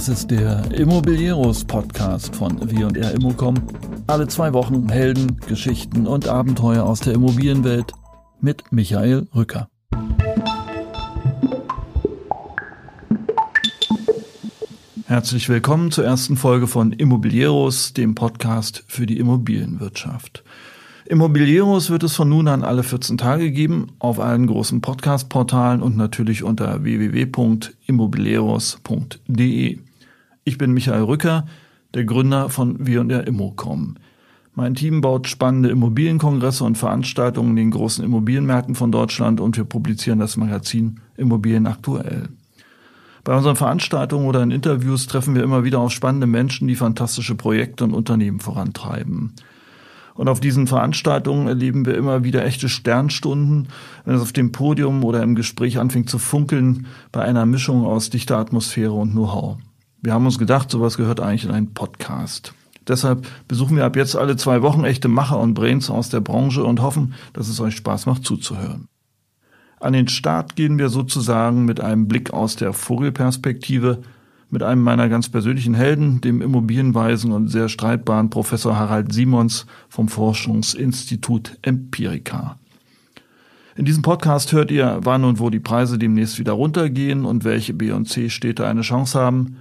Das ist der Immobilieros Podcast von W&R Immocom. Alle zwei Wochen Helden, Geschichten und Abenteuer aus der Immobilienwelt mit Michael Rücker. Herzlich willkommen zur ersten Folge von Immobilieros, dem Podcast für die Immobilienwirtschaft. Immobilieros wird es von nun an alle 14 Tage geben, auf allen großen Podcast-Portalen und natürlich unter www.immobilieros.de. Ich bin Michael Rücker, der Gründer von W&R Immocom. Mein Team baut spannende Immobilienkongresse und Veranstaltungen in den großen Immobilienmärkten von Deutschland und wir publizieren das Magazin Immobilien aktuell. Bei unseren Veranstaltungen oder in Interviews treffen wir immer wieder auf spannende Menschen, die fantastische Projekte und Unternehmen vorantreiben. Und auf diesen Veranstaltungen erleben wir immer wieder echte Sternstunden, wenn es auf dem Podium oder im Gespräch anfängt zu funkeln bei einer Mischung aus dichter Atmosphäre und Know-how. Wir haben uns gedacht, sowas gehört eigentlich in einen Podcast. Deshalb besuchen wir ab jetzt alle zwei Wochen echte Macher und Brains aus der Branche und hoffen, dass es euch Spaß macht zuzuhören. An den Start gehen wir sozusagen mit einem Blick aus der Vogelperspektive, mit einem meiner ganz persönlichen Helden, dem Immobilienweisen und sehr streitbaren Professor Harald Simons vom Forschungsinstitut Empirica. In diesem Podcast hört ihr, wann und wo die Preise demnächst wieder runtergehen und welche B und C Städte eine Chance haben,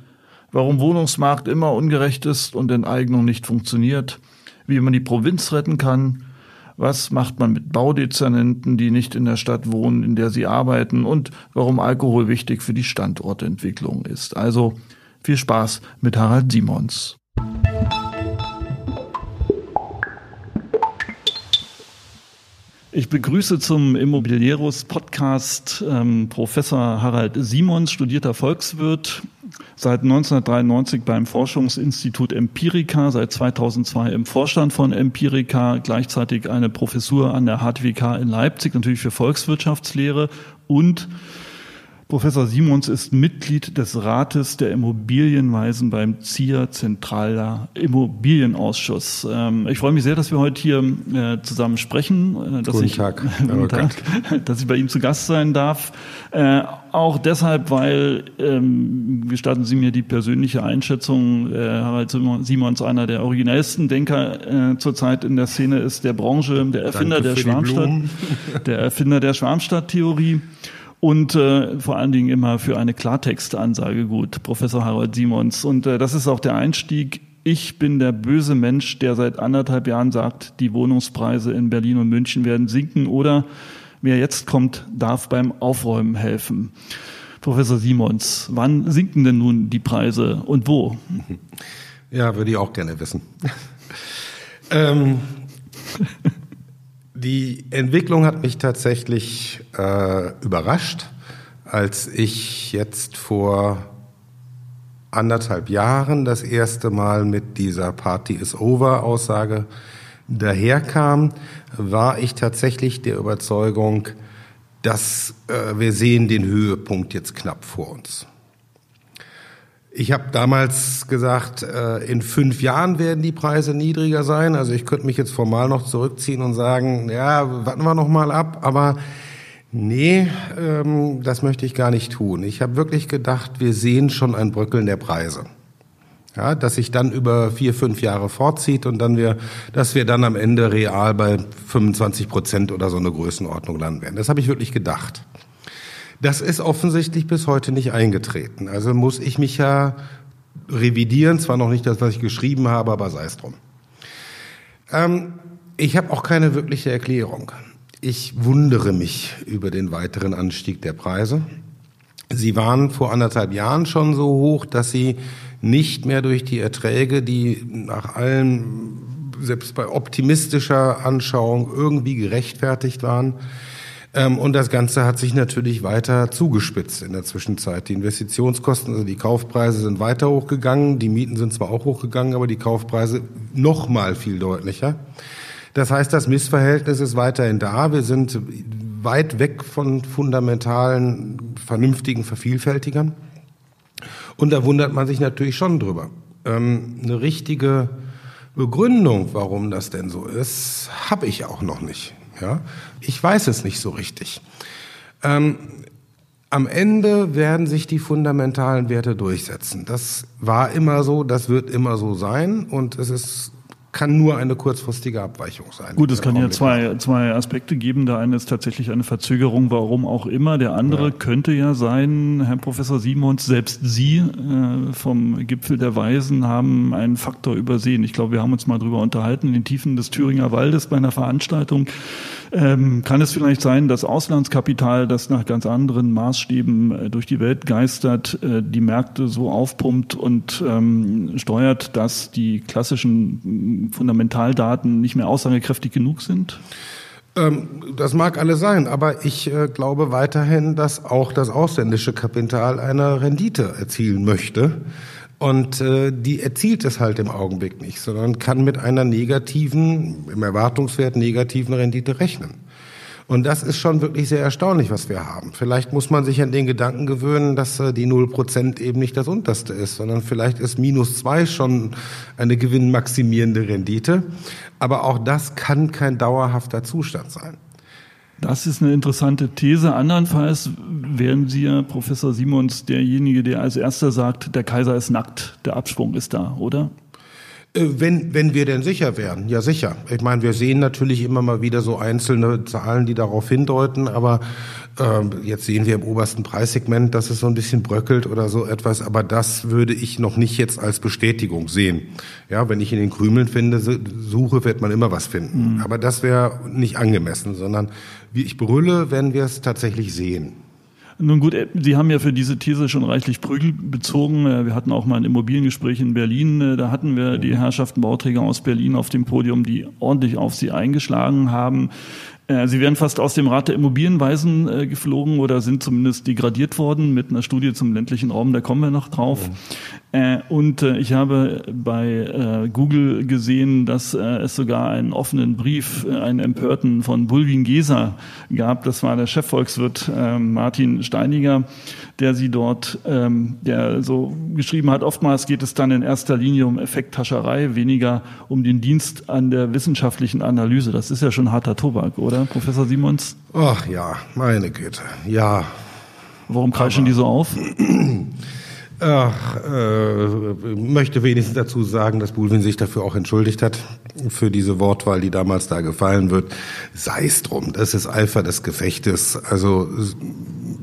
warum Wohnungsmarkt immer ungerecht ist und Enteignung nicht funktioniert, wie man die Provinz retten kann was macht man mit Baudezernenten, die nicht in der Stadt wohnen, in der sie arbeiten und warum Alkohol wichtig für die Standortentwicklung ist. Also viel Spaß mit Harald Simons. Ich begrüße zum Immobilieros Podcast ähm, Professor Harald Simons, studierter Volkswirt, seit 1993 beim Forschungsinstitut Empirica, seit 2002 im Vorstand von Empirica, gleichzeitig eine Professur an der HTWK in Leipzig, natürlich für Volkswirtschaftslehre und Professor Simons ist Mitglied des Rates der Immobilienweisen beim ZIA Zentraler Immobilienausschuss. Ähm, ich freue mich sehr, dass wir heute hier äh, zusammen sprechen. Äh, dass guten ich, Tag. guten Tag, dass ich bei ihm zu Gast sein darf. Äh, auch deshalb, weil, ähm, gestatten Sie mir die persönliche Einschätzung, Harald Simons einer der originellsten Denker zurzeit in der Szene ist der Branche, der Erfinder der Schwarmstadt, der Erfinder der Schwarmstadttheorie und äh, vor allen Dingen immer für eine Klartextansage gut, Professor Harold Simons. Und äh, das ist auch der Einstieg. Ich bin der böse Mensch, der seit anderthalb Jahren sagt, die Wohnungspreise in Berlin und München werden sinken oder wer jetzt kommt, darf beim Aufräumen helfen. Professor Simons, wann sinken denn nun die Preise und wo? Ja, würde ich auch gerne wissen. ähm, die Entwicklung hat mich tatsächlich äh, überrascht, als ich jetzt vor anderthalb Jahren das erste Mal mit dieser Party is over Aussage daherkam, war ich tatsächlich der Überzeugung, dass äh, wir sehen den Höhepunkt jetzt knapp vor uns. Ich habe damals gesagt, äh, in fünf Jahren werden die Preise niedriger sein. Also ich könnte mich jetzt formal noch zurückziehen und sagen, ja, warten wir noch mal ab. Aber nee, ähm, das möchte ich gar nicht tun. Ich habe wirklich gedacht, wir sehen schon ein Bröckeln der Preise. Ja, dass sich dann über vier, fünf Jahre fortzieht und dann wir, dass wir dann am Ende real bei 25 Prozent oder so eine Größenordnung landen werden. Das habe ich wirklich gedacht. Das ist offensichtlich bis heute nicht eingetreten. Also muss ich mich ja revidieren, zwar noch nicht das, was ich geschrieben habe, aber sei es drum. Ähm, ich habe auch keine wirkliche Erklärung. Ich wundere mich über den weiteren Anstieg der Preise. Sie waren vor anderthalb Jahren schon so hoch, dass sie nicht mehr durch die Erträge, die nach allen, selbst bei optimistischer Anschauung irgendwie gerechtfertigt waren, und das Ganze hat sich natürlich weiter zugespitzt in der Zwischenzeit. Die Investitionskosten, also die Kaufpreise sind weiter hochgegangen. Die Mieten sind zwar auch hochgegangen, aber die Kaufpreise noch mal viel deutlicher. Das heißt, das Missverhältnis ist weiterhin da. Wir sind weit weg von fundamentalen, vernünftigen Vervielfältigern. Und da wundert man sich natürlich schon drüber. Ähm, eine richtige Begründung, warum das denn so ist, habe ich auch noch nicht. Ja? Ich weiß es nicht so richtig. Ähm, Am Ende werden sich die fundamentalen Werte durchsetzen. Das war immer so, das wird immer so sein und es ist kann nur eine kurzfristige Abweichung sein. Gut, es kann ja zwei, zwei Aspekte geben. Der eine ist tatsächlich eine Verzögerung, warum auch immer. Der andere ja. könnte ja sein, Herr Professor Simons, selbst Sie äh, vom Gipfel der Weisen haben einen Faktor übersehen. Ich glaube, wir haben uns mal drüber unterhalten, in den Tiefen des Thüringer Waldes bei einer Veranstaltung. Ähm, kann es vielleicht sein, dass Auslandskapital, das nach ganz anderen Maßstäben äh, durch die Welt geistert, äh, die Märkte so aufpumpt und ähm, steuert, dass die klassischen Fundamentaldaten nicht mehr aussagekräftig genug sind? Ähm, das mag alles sein, aber ich äh, glaube weiterhin, dass auch das ausländische Kapital eine Rendite erzielen möchte. Und äh, die erzielt es halt im Augenblick nicht, sondern kann mit einer negativen, im Erwartungswert negativen Rendite rechnen. Und das ist schon wirklich sehr erstaunlich, was wir haben. Vielleicht muss man sich an den Gedanken gewöhnen, dass äh, die null Prozent eben nicht das unterste ist, sondern vielleicht ist minus zwei schon eine gewinnmaximierende Rendite. Aber auch das kann kein dauerhafter Zustand sein. Das ist eine interessante These. Andernfalls wären Sie ja, Professor Simons, derjenige, der als erster sagt, der Kaiser ist nackt, der Absprung ist da, oder? Äh, wenn, wenn wir denn sicher wären, ja sicher. Ich meine, wir sehen natürlich immer mal wieder so einzelne Zahlen, die darauf hindeuten, aber äh, jetzt sehen wir im obersten Preissegment, dass es so ein bisschen bröckelt oder so etwas, aber das würde ich noch nicht jetzt als Bestätigung sehen. Ja, wenn ich in den Krümeln finde, suche, wird man immer was finden. Mhm. Aber das wäre nicht angemessen, sondern wie ich brülle, wenn wir es tatsächlich sehen. Nun gut, äh, Sie haben ja für diese These schon reichlich Prügel bezogen. Äh, wir hatten auch mal ein Immobiliengespräch in Berlin. Äh, da hatten wir die Herrschaften Bauträger aus Berlin auf dem Podium, die ordentlich auf Sie eingeschlagen haben. Sie werden fast aus dem Rat der Immobilienweisen geflogen oder sind zumindest degradiert worden mit einer Studie zum ländlichen Raum. Da kommen wir noch drauf. Äh, und äh, ich habe bei äh, Google gesehen, dass äh, es sogar einen offenen Brief, äh, einen empörten von Bulwin Geser gab. Das war der Chefvolkswirt äh, Martin Steiniger, der sie dort, ähm, der so geschrieben hat, oftmals geht es dann in erster Linie um Effekthascherei, weniger um den Dienst an der wissenschaftlichen Analyse. Das ist ja schon harter Tobak, oder, Professor Simons? Ach ja, meine Güte, ja. Warum kreischen Aber die so auf? Ach, äh, möchte wenigstens dazu sagen, dass Bulwin sich dafür auch entschuldigt hat, für diese Wortwahl, die damals da gefallen wird. Sei es drum, das ist Eifer des Gefechtes. Also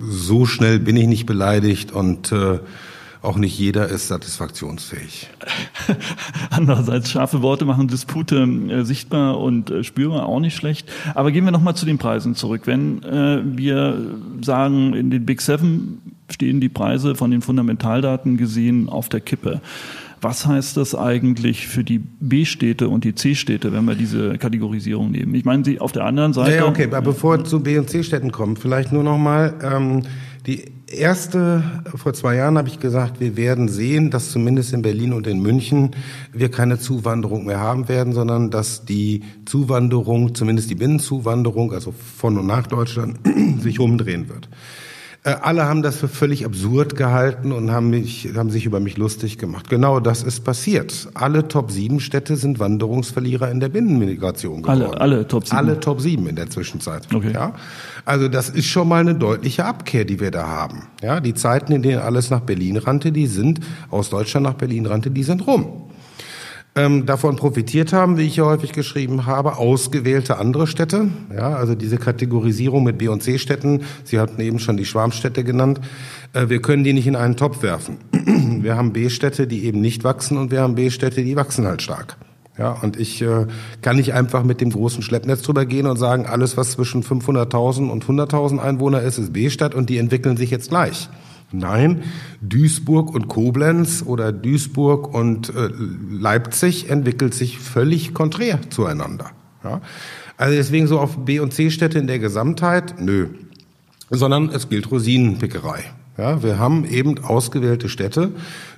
so schnell bin ich nicht beleidigt und äh, auch nicht jeder ist satisfaktionsfähig. Andererseits, scharfe Worte machen Dispute äh, sichtbar und äh, spürbar auch nicht schlecht. Aber gehen wir nochmal zu den Preisen zurück. Wenn äh, wir sagen, in den Big Seven stehen die Preise von den Fundamentaldaten gesehen auf der Kippe. Was heißt das eigentlich für die B-Städte und die C-Städte, wenn wir diese Kategorisierung nehmen? Ich meine, Sie auf der anderen Seite. Ja, okay, aber bevor wir zu B- und C-Städten kommen, vielleicht nur noch mal ähm, die erste, vor zwei Jahren habe ich gesagt, wir werden sehen, dass zumindest in Berlin und in München wir keine Zuwanderung mehr haben werden, sondern dass die Zuwanderung, zumindest die Binnenzuwanderung, also von und nach Deutschland, sich umdrehen wird. Äh, alle haben das für völlig absurd gehalten und haben, mich, haben sich über mich lustig gemacht. Genau das ist passiert. Alle Top-7-Städte sind Wanderungsverlierer in der Binnenmigration geworden. Alle, alle Top 7? Alle Top 7 in der Zwischenzeit. Okay. Ja? Also das ist schon mal eine deutliche Abkehr, die wir da haben. Ja, die Zeiten, in denen alles nach Berlin rannte, die sind, aus Deutschland nach Berlin rannte, die sind rum ähm, davon profitiert haben, wie ich ja häufig geschrieben habe, ausgewählte andere Städte. Ja, also diese Kategorisierung mit B- und C-Städten. Sie hatten eben schon die Schwarmstädte genannt. Äh, wir können die nicht in einen Topf werfen. wir haben B-Städte, die eben nicht wachsen und wir haben B-Städte, die wachsen halt stark. Ja, und ich äh, kann nicht einfach mit dem großen Schleppnetz drüber gehen und sagen, alles, was zwischen 500.000 und 100.000 Einwohner ist, ist B-Stadt und die entwickeln sich jetzt gleich. Nein, Duisburg und Koblenz oder Duisburg und äh, Leipzig entwickelt sich völlig konträr zueinander. Ja? Also deswegen so auf B- und C-Städte in der Gesamtheit, nö. Sondern es gilt Rosinenpickerei. Ja, wir haben eben ausgewählte Städte,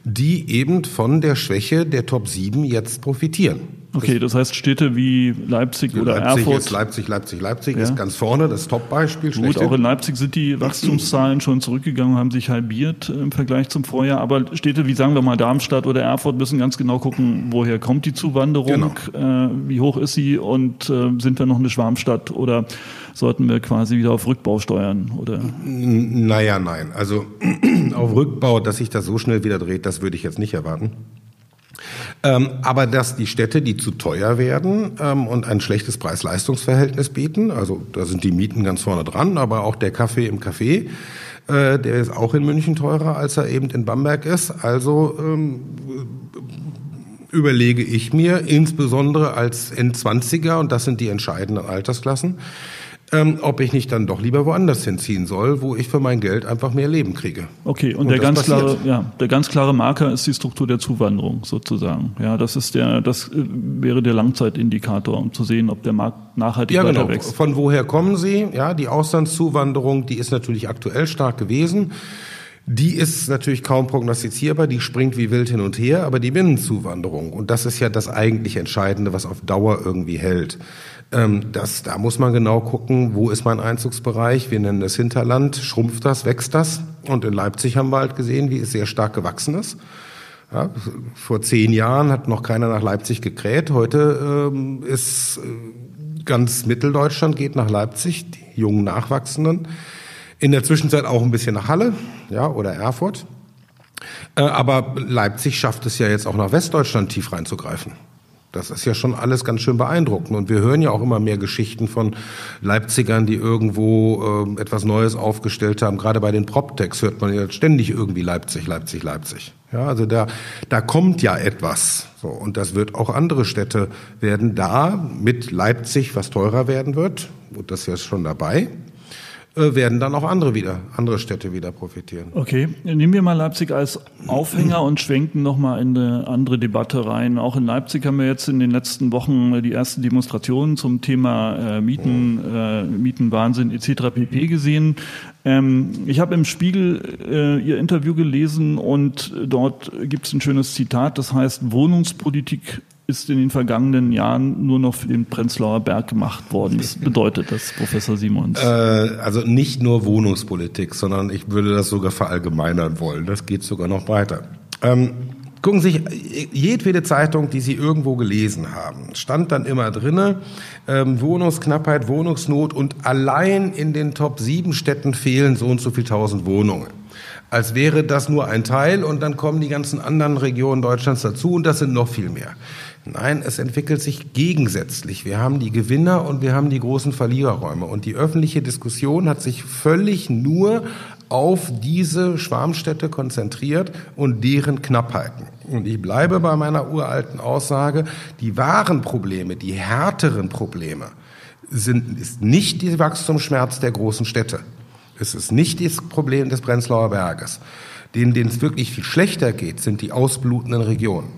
die eben von der Schwäche der Top 7 jetzt profitieren. Okay, das heißt Städte wie Leipzig oder Leipzig Erfurt. Ist Leipzig, Leipzig, Leipzig Ja. ist ganz vorne, das Top-Beispiel. Gut, auch in Leipzig sind die Wachstumszahlen schon zurückgegangen, haben sich halbiert im Vergleich zum Vorjahr. Aber Städte wie sagen wir mal Darmstadt oder Erfurt müssen ganz genau gucken, woher kommt die Zuwanderung, äh, wie hoch ist sie und äh, sind wir noch eine Schwarmstadt oder sollten wir quasi wieder auf Rückbau steuern? Oder Naja, nein. Also auf Rückbau, dass sich das so schnell wieder dreht, das würde ich jetzt nicht erwarten. Ähm, aber dass die Städte, die zu teuer werden ähm, und ein schlechtes Preis-Leistungs-Verhältnis bieten, also da sind die Mieten ganz vorne dran, aber auch der Kaffee im Café, äh, der ist auch in München teurer, als er eben in Bamberg ist. Also ähm, überlege ich mir, insbesondere als N20er, und das sind die entscheidenden Altersklassen, ähm, ob ich nicht dann doch lieber woanders hinziehen soll, wo ich für mein Geld einfach mehr Leben kriege. Okay, und, Und der ganz passiert. klare, ja, der ganz klare Marker ist die Struktur der Zuwanderung sozusagen. Ja, das ist der, das äh, wäre der Langzeitindikator, um zu sehen, ob der Markt nachhaltig Ja, genau. wächst. Von woher kommen sie? Ja, die Auslandszuwanderung, die ist natürlich aktuell stark gewesen. Die ist natürlich kaum prognostizierbar, die springt wie wild hin und her, aber die Binnenzuwanderung, und das ist ja das eigentlich Entscheidende, was auf Dauer irgendwie hält. Ähm, das, da muss man genau gucken, wo ist mein Einzugsbereich, wir nennen das Hinterland, schrumpft das, wächst das? Und in Leipzig haben wir halt gesehen, wie es sehr stark gewachsen ist. Ja, vor zehn Jahren hat noch keiner nach Leipzig gekräht. Heute ähm, ist äh, ganz Mitteldeutschland geht nach Leipzig, die jungen Nachwachsenden. In der Zwischenzeit auch ein bisschen nach Halle, ja, oder Erfurt. Äh, aber Leipzig schafft es ja jetzt auch nach Westdeutschland tief reinzugreifen. Das ist ja schon alles ganz schön beeindruckend. Und wir hören ja auch immer mehr Geschichten von Leipzigern, die irgendwo ähm, etwas Neues aufgestellt haben. Gerade bei den PropTechs hört man ja ständig irgendwie Leipzig, Leipzig, Leipzig. Ja, also da, da kommt ja etwas. So, und das wird auch andere Städte werden da mit Leipzig, was teurer werden wird. Und das ist ja schon dabei äh, werden dann auch andere wieder, andere Städte wieder profitieren. Okay, nehmen wir mal Leipzig als Aufhänger und schwenken nochmal in eine andere Debatte rein. Auch in Leipzig haben wir jetzt in den letzten Wochen die ersten Demonstrationen zum Thema äh, Mieten, äh, Mietenwahnsinn etc. pp. gesehen. Ähm, ich habe im Spiegel äh, Ihr Interview gelesen und dort gibt es ein schönes Zitat, das heißt, Wohnungspolitik ist in den vergangenen Jahren nur noch für den Prenzlauer Berg gemacht worden. Was bedeutet das, Professor Simons? Äh, also nicht nur Wohnungspolitik, sondern ich würde das sogar verallgemeinern wollen. Das geht sogar noch weiter. Ähm, gucken Sie sich jedwede Zeitung, die Sie irgendwo gelesen haben, stand dann immer drinne ähm, Wohnungsknappheit, Wohnungsnot und allein in den Top 7 Städten fehlen so und so viel tausend Wohnungen. Als wäre das nur ein Teil und dann kommen die ganzen anderen Regionen Deutschlands dazu und das sind noch viel mehr. Nein, es entwickelt sich gegensätzlich. Wir haben die Gewinner und wir haben die großen Verliererräume. Und die öffentliche Diskussion hat sich völlig nur auf diese Schwarmstädte konzentriert und deren Knappheiten. Und ich bleibe bei meiner uralten Aussage, die wahren Probleme, die härteren Probleme sind, ist nicht der Wachstumsschmerz der großen Städte. Es ist nicht das Problem des Prenzlauer Berges. Denen, denen es wirklich viel schlechter geht, sind die ausblutenden Regionen.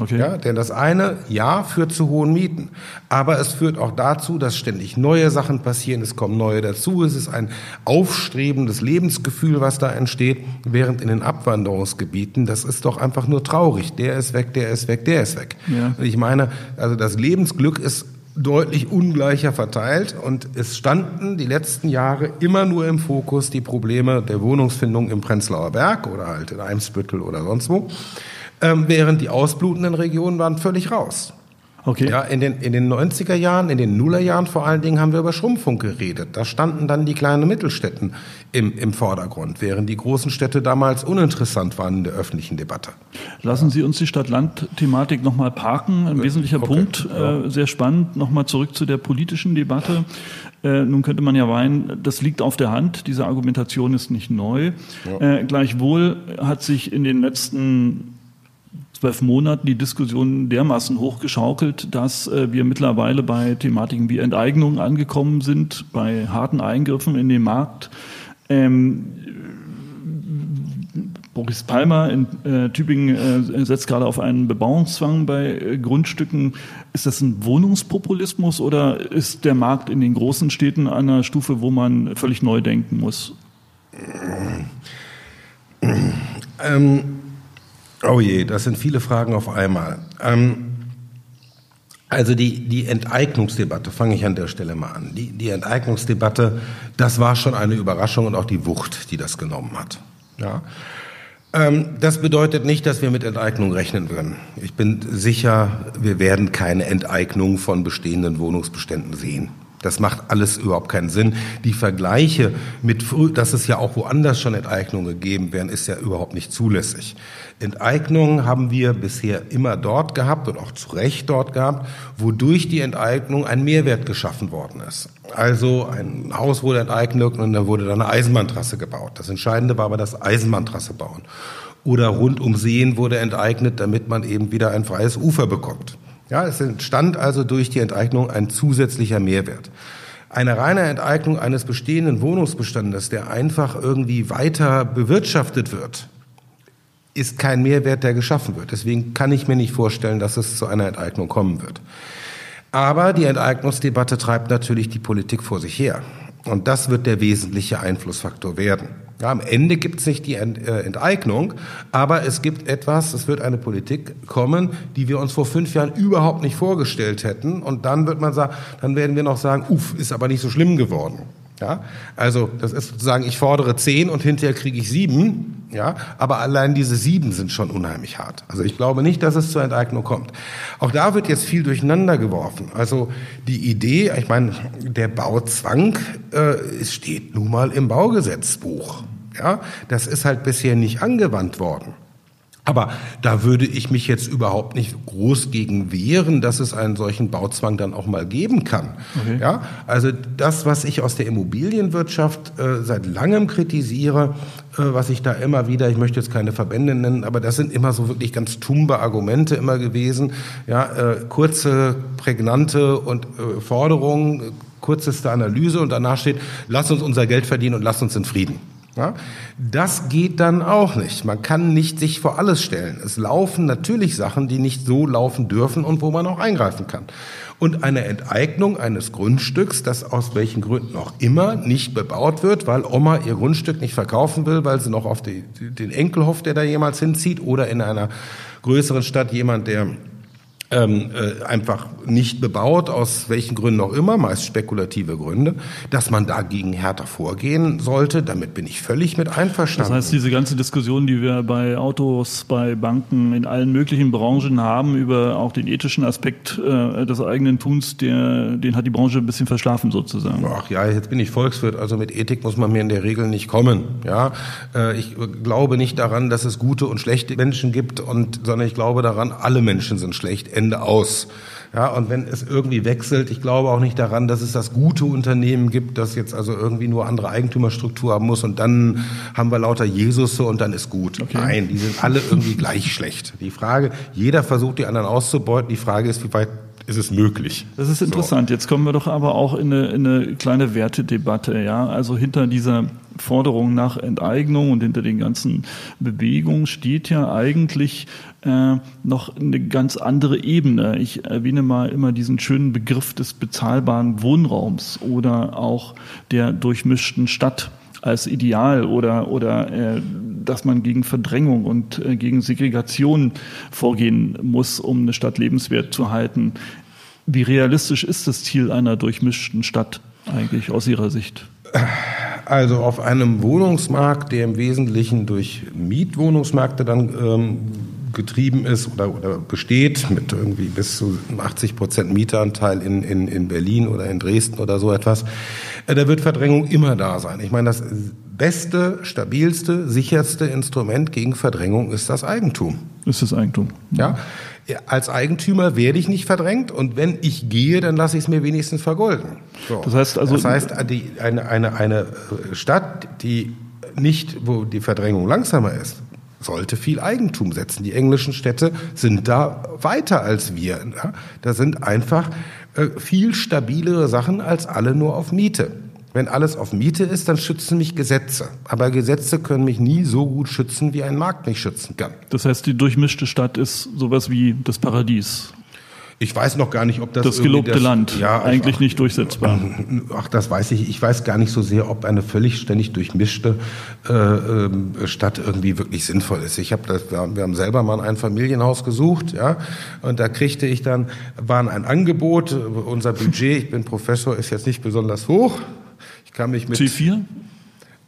Okay. Ja, denn das eine, ja, führt zu hohen Mieten. Aber es führt auch dazu, dass ständig neue Sachen passieren. Es kommen neue dazu. Es ist ein aufstrebendes Lebensgefühl, was da entsteht. Während in den Abwanderungsgebieten, das ist doch einfach nur traurig. Der ist weg, der ist weg, der ist weg. Ja. Ich meine, also das Lebensglück ist deutlich ungleicher verteilt und es standen die letzten Jahre immer nur im Fokus die Probleme der Wohnungsfindung im Prenzlauer Berg oder halt in Eimsbüttel oder sonst wo ähm, während die ausblutenden Regionen waren völlig raus. Okay. Ja, in den, in den 90er Jahren, in den Nullerjahren vor allen Dingen haben wir über Schrumpfung geredet. Da standen dann die kleinen Mittelstädten im, im Vordergrund, während die großen Städte damals uninteressant waren in der öffentlichen Debatte. Lassen Sie uns die Stadt-Land-Thematik nochmal parken. Ein wesentlicher okay, Punkt, äh, sehr spannend. Nochmal zurück zu der politischen Debatte. Äh, nun könnte man ja meinen, das liegt auf der Hand. Diese Argumentation ist nicht neu. Äh, gleichwohl hat sich in den letzten zwölf Monaten die Diskussion dermaßen hochgeschaukelt, dass äh, wir mittlerweile bei Thematiken wie Enteignung angekommen sind, bei harten Eingriffen in den Markt. Ähm, Boris Palmer in äh, Tübingen äh, setzt gerade auf einen Bebauungszwang bei äh, Grundstücken. Ist das ein Wohnungspopulismus oder ist der Markt in den großen Städten an einer Stufe, wo man völlig neu denken muss? Ähm, oh je, das sind viele Fragen auf einmal. Ähm, Also die, die Enteignungsdebatte, fange ich an der Stelle mal an. Die, die Enteignungsdebatte, das war schon eine Überraschung und auch die Wucht, die das genommen hat. Ja. Ähm, das bedeutet nicht, dass wir mit Enteignung rechnen würden. Ich bin sicher, wir werden keine Enteignung von bestehenden Wohnungsbeständen sehen. Das macht alles überhaupt keinen Sinn. Die Vergleiche mit, dass es ja auch woanders schon Enteignungen gegeben werden, ist ja überhaupt nicht zulässig. Enteignungen haben wir bisher immer dort gehabt und auch zu Recht dort gehabt, wodurch die Enteignung ein Mehrwert geschaffen worden ist. Also ein Haus wurde enteignet und da wurde dann eine Eisenbahntrasse gebaut. Das Entscheidende war aber das Eisenbahntrasse bauen. Oder rund um Seen wurde enteignet, damit man eben wieder ein freies Ufer bekommt. Ja, es entstand also durch die Enteignung ein zusätzlicher Mehrwert. Eine reine Enteignung eines bestehenden Wohnungsbestandes, der einfach irgendwie weiter bewirtschaftet wird, ist kein Mehrwert, der geschaffen wird. Deswegen kann ich mir nicht vorstellen, dass es zu einer Enteignung kommen wird. Aber die Enteignungsdebatte treibt natürlich die Politik vor sich her. Und das wird der wesentliche Einflussfaktor werden. Ja, am Ende gibt es nicht die äh, Enteignung, aber es gibt etwas, es wird eine Politik kommen, die wir uns vor fünf Jahren überhaupt nicht vorgestellt hätten. Und dann wird man sagen, dann werden wir noch sagen, uff, ist aber nicht so schlimm geworden. Ja, also das ist sozusagen, ich fordere zehn und hinterher kriege ich sieben. Ja, aber allein diese sieben sind schon unheimlich hart. Also ich glaube nicht, dass es zur Enteignung kommt. Auch da wird jetzt viel durcheinander geworfen. Also die Idee, ich meine, der Bauzwang äh, steht nun mal im Baugesetzbuch. Ja, das ist halt bisher nicht angewandt worden. Aber da würde ich mich jetzt überhaupt nicht groß gegen wehren, dass es einen solchen Bauzwang dann auch mal geben kann. Okay. Ja, also das, was ich aus der Immobilienwirtschaft äh, seit langem kritisiere, äh, was ich da immer wieder, ich möchte jetzt keine Verbände nennen, aber das sind immer so wirklich ganz tumbe Argumente immer gewesen. Ja, äh, kurze, prägnante und äh, Forderungen, kürzeste Analyse und danach steht, lass uns unser Geld verdienen und lass uns in Frieden. Ja? Das geht dann auch nicht. Man kann nicht sich vor alles stellen. Es laufen natürlich Sachen, die nicht so laufen dürfen und wo man auch eingreifen kann. Und eine Enteignung eines Grundstücks, das aus welchen Gründen auch immer nicht bebaut wird, weil Oma ihr Grundstück nicht verkaufen will, weil sie noch auf die, den Enkel hofft, der da jemals hinzieht, oder in einer größeren Stadt jemand, der ähm, äh, einfach nicht bebaut, aus welchen Gründen auch immer, meist spekulative Gründe, dass man dagegen härter vorgehen sollte. Damit bin ich völlig mit einverstanden. Das heißt, diese ganze Diskussion, die wir bei Autos, bei Banken, in allen möglichen Branchen haben, über auch den ethischen Aspekt äh, des eigenen Tuns, der, den hat die Branche ein bisschen verschlafen sozusagen. Ach ja, jetzt bin ich Volkswirt, also mit Ethik muss man mir in der Regel nicht kommen. Ja, äh, ich glaube nicht daran, dass es gute und schlechte Menschen gibt, und, sondern ich glaube daran, alle Menschen sind schlecht Ende aus. Ja, und wenn es irgendwie wechselt, ich glaube auch nicht daran, dass es das gute Unternehmen gibt, das jetzt also irgendwie nur andere Eigentümerstruktur haben muss und dann haben wir lauter Jesus und dann ist gut. Okay. Nein, die sind alle irgendwie gleich schlecht. Die Frage, jeder versucht die anderen auszubeuten. Die Frage ist, wie weit ist es möglich. Das ist interessant. So. Jetzt kommen wir doch aber auch in eine, in eine kleine Wertedebatte. Ja, also hinter dieser Forderung nach Enteignung und hinter den ganzen Bewegungen steht ja eigentlich äh, noch eine ganz andere Ebene. Ich erwähne mal immer diesen schönen Begriff des bezahlbaren Wohnraums oder auch der durchmischten Stadt als Ideal oder, oder äh, dass man gegen Verdrängung und äh, gegen Segregation vorgehen muss, um eine Stadt lebenswert zu halten. Wie realistisch ist das Ziel einer durchmischten Stadt eigentlich aus Ihrer Sicht? Also auf einem Wohnungsmarkt, der im Wesentlichen durch Mietwohnungsmärkte dann ähm, getrieben ist oder, oder besteht, mit irgendwie bis zu 80 Prozent Mieteranteil in, in, in Berlin oder in Dresden oder so etwas, äh, da wird Verdrängung immer da sein. Ich meine, das beste, stabilste, sicherste Instrument gegen Verdrängung ist das Eigentum. Ist das Eigentum. Ja. Als Eigentümer werde ich nicht verdrängt und wenn ich gehe, dann lasse ich es mir wenigstens vergolden. So. Das heißt also. Das heißt, die, eine, eine, eine Stadt, die nicht, wo die Verdrängung langsamer ist, sollte viel Eigentum setzen. Die englischen Städte sind da weiter als wir. Ja? Da sind einfach äh, viel stabilere Sachen als alle nur auf Miete. Wenn alles auf Miete ist, dann schützen mich Gesetze. Aber Gesetze können mich nie so gut schützen, wie ein Markt mich schützen kann. Das heißt, die durchmischte Stadt ist sowas wie das Paradies. Ich weiß noch gar nicht, ob das das gelobte das, Land ja, eigentlich ach, nicht durchsetzbar. Ach, das weiß ich. Ich weiß gar nicht so sehr, ob eine völlig ständig durchmischte äh, äh, Stadt irgendwie wirklich sinnvoll ist. Ich habe das, wir haben selber mal ein Familienhaus gesucht, ja, und da kriegte ich dann war ein Angebot. Unser Budget, ich bin Professor, ist jetzt nicht besonders hoch. Ich kann mich mit C4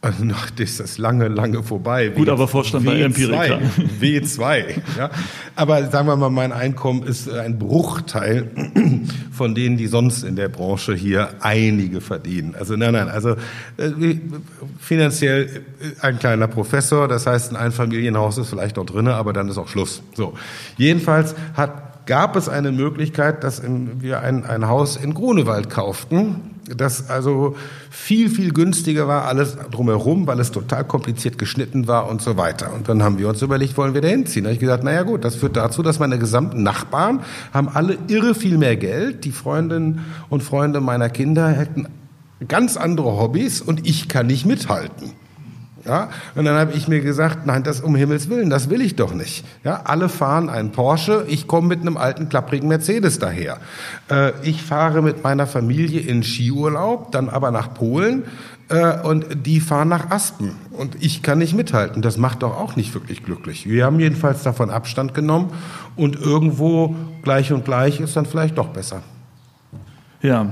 also noch ist das lange, lange vorbei. Gut, w, aber Vorstand bei Empirica. W2. Ja. Aber sagen wir mal, mein Einkommen ist ein Bruchteil von denen, die sonst in der Branche hier einige verdienen. Also nein, nein, also äh, finanziell äh, ein kleiner Professor, das heißt, ein Einfamilienhaus ist vielleicht noch drinne, aber dann ist auch Schluss. So. Jedenfalls hat, gab es eine Möglichkeit, dass wir ein, ein Haus in Grunewald kauften das also viel, viel günstiger war, alles drumherum, weil es total kompliziert geschnitten war und so weiter. Und dann haben wir uns überlegt, wollen wir da hinziehen? Da habe ich gesagt, naja gut, das führt dazu, dass meine gesamten Nachbarn haben alle irre viel mehr Geld. Die Freundinnen und Freunde meiner Kinder hätten ganz andere Hobbys und ich kann nicht mithalten. Ja, und dann habe ich mir gesagt, nein, das um Himmels Willen, das will ich doch nicht. Ja, alle fahren einen Porsche, ich komme mit einem alten klapprigen Mercedes daher. Äh, ich fahre mit meiner Familie in Skiurlaub, dann aber nach Polen äh, und die fahren nach Aspen und ich kann nicht mithalten. Das macht doch auch nicht wirklich glücklich. Wir haben jedenfalls davon Abstand genommen und irgendwo gleich und gleich ist dann vielleicht doch besser. Ja,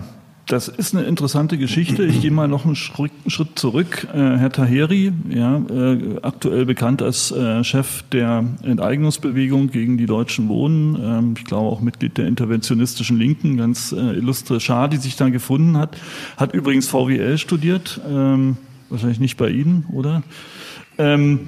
das ist eine interessante Geschichte. Ich gehe mal noch einen Schritt zurück. Äh, Herr Taheri, ja, äh, aktuell bekannt als äh, Chef der Enteignungsbewegung gegen die Deutschen Wohnen, ähm, ich glaube auch Mitglied der interventionistischen Linken, ganz illustre Schar, die sich da gefunden hat, hat übrigens VWL studiert, ähm, wahrscheinlich nicht bei Ihnen, oder? Ähm,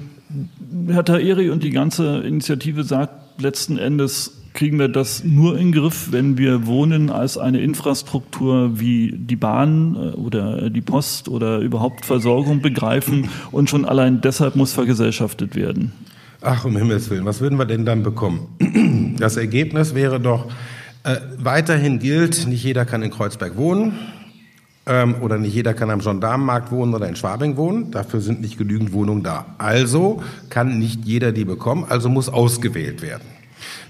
Herr Taheri und die ganze Initiative sagt letzten Endes, kriegen wir das nur in den Griff, wenn wir Wohnen als eine Infrastruktur wie die Bahn äh, oder die Post oder überhaupt Versorgung begreifen und schon allein deshalb muss vergesellschaftet werden. Ach, um Himmels Willen, was würden wir denn dann bekommen? Das Ergebnis wäre doch, äh, weiterhin gilt, nicht jeder kann in Kreuzberg wohnen ähm, oder nicht jeder kann am Gendarmenmarkt wohnen oder in Schwabing wohnen. Dafür sind nicht genügend Wohnungen da. Also kann nicht jeder die bekommen, also muss ausgewählt werden.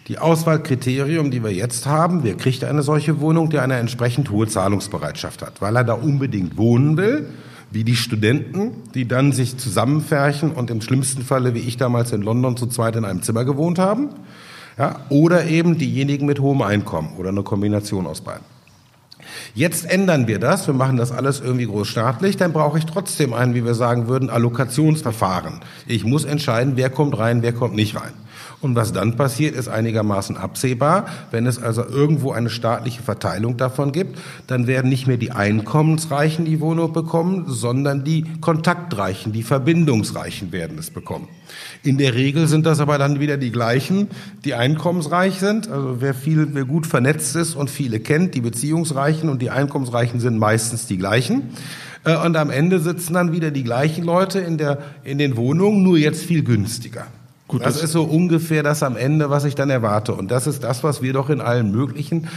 Die Auswahlkriterium, die wir jetzt haben, wer kriegt eine solche Wohnung, der eine entsprechend hohe Zahlungsbereitschaft hat, weil er da unbedingt wohnen will, wie die Studenten, die dann sich zusammenfärchen und im schlimmsten Falle, wie ich damals in London zu zweit in einem Zimmer gewohnt haben, ja, oder eben diejenigen mit hohem Einkommen oder eine Kombination aus beiden. Jetzt ändern wir das, wir machen das alles irgendwie großstaatlich, dann brauche ich trotzdem ein, wie wir sagen würden, Allokationsverfahren. Ich muss entscheiden, wer kommt rein, wer kommt nicht rein. Und was dann passiert, ist einigermaßen absehbar. Wenn es also irgendwo eine staatliche Verteilung davon gibt, dann werden nicht mehr die Einkommensreichen die Wohnung bekommen, sondern die Kontaktreichen, die Verbindungsreichen werden es bekommen. In der Regel sind das aber dann wieder die gleichen, die einkommensreich sind. Also wer viel, wer gut vernetzt ist und viele kennt, die Beziehungsreichen und die Einkommensreichen sind meistens die gleichen. Äh, und am Ende sitzen dann wieder die gleichen Leute in, der, in den Wohnungen, nur jetzt viel günstiger. Gut, das, das, ist so ungefähr das am Ende, was ich dann erwarte. Und das ist das, was wir doch in allen möglichen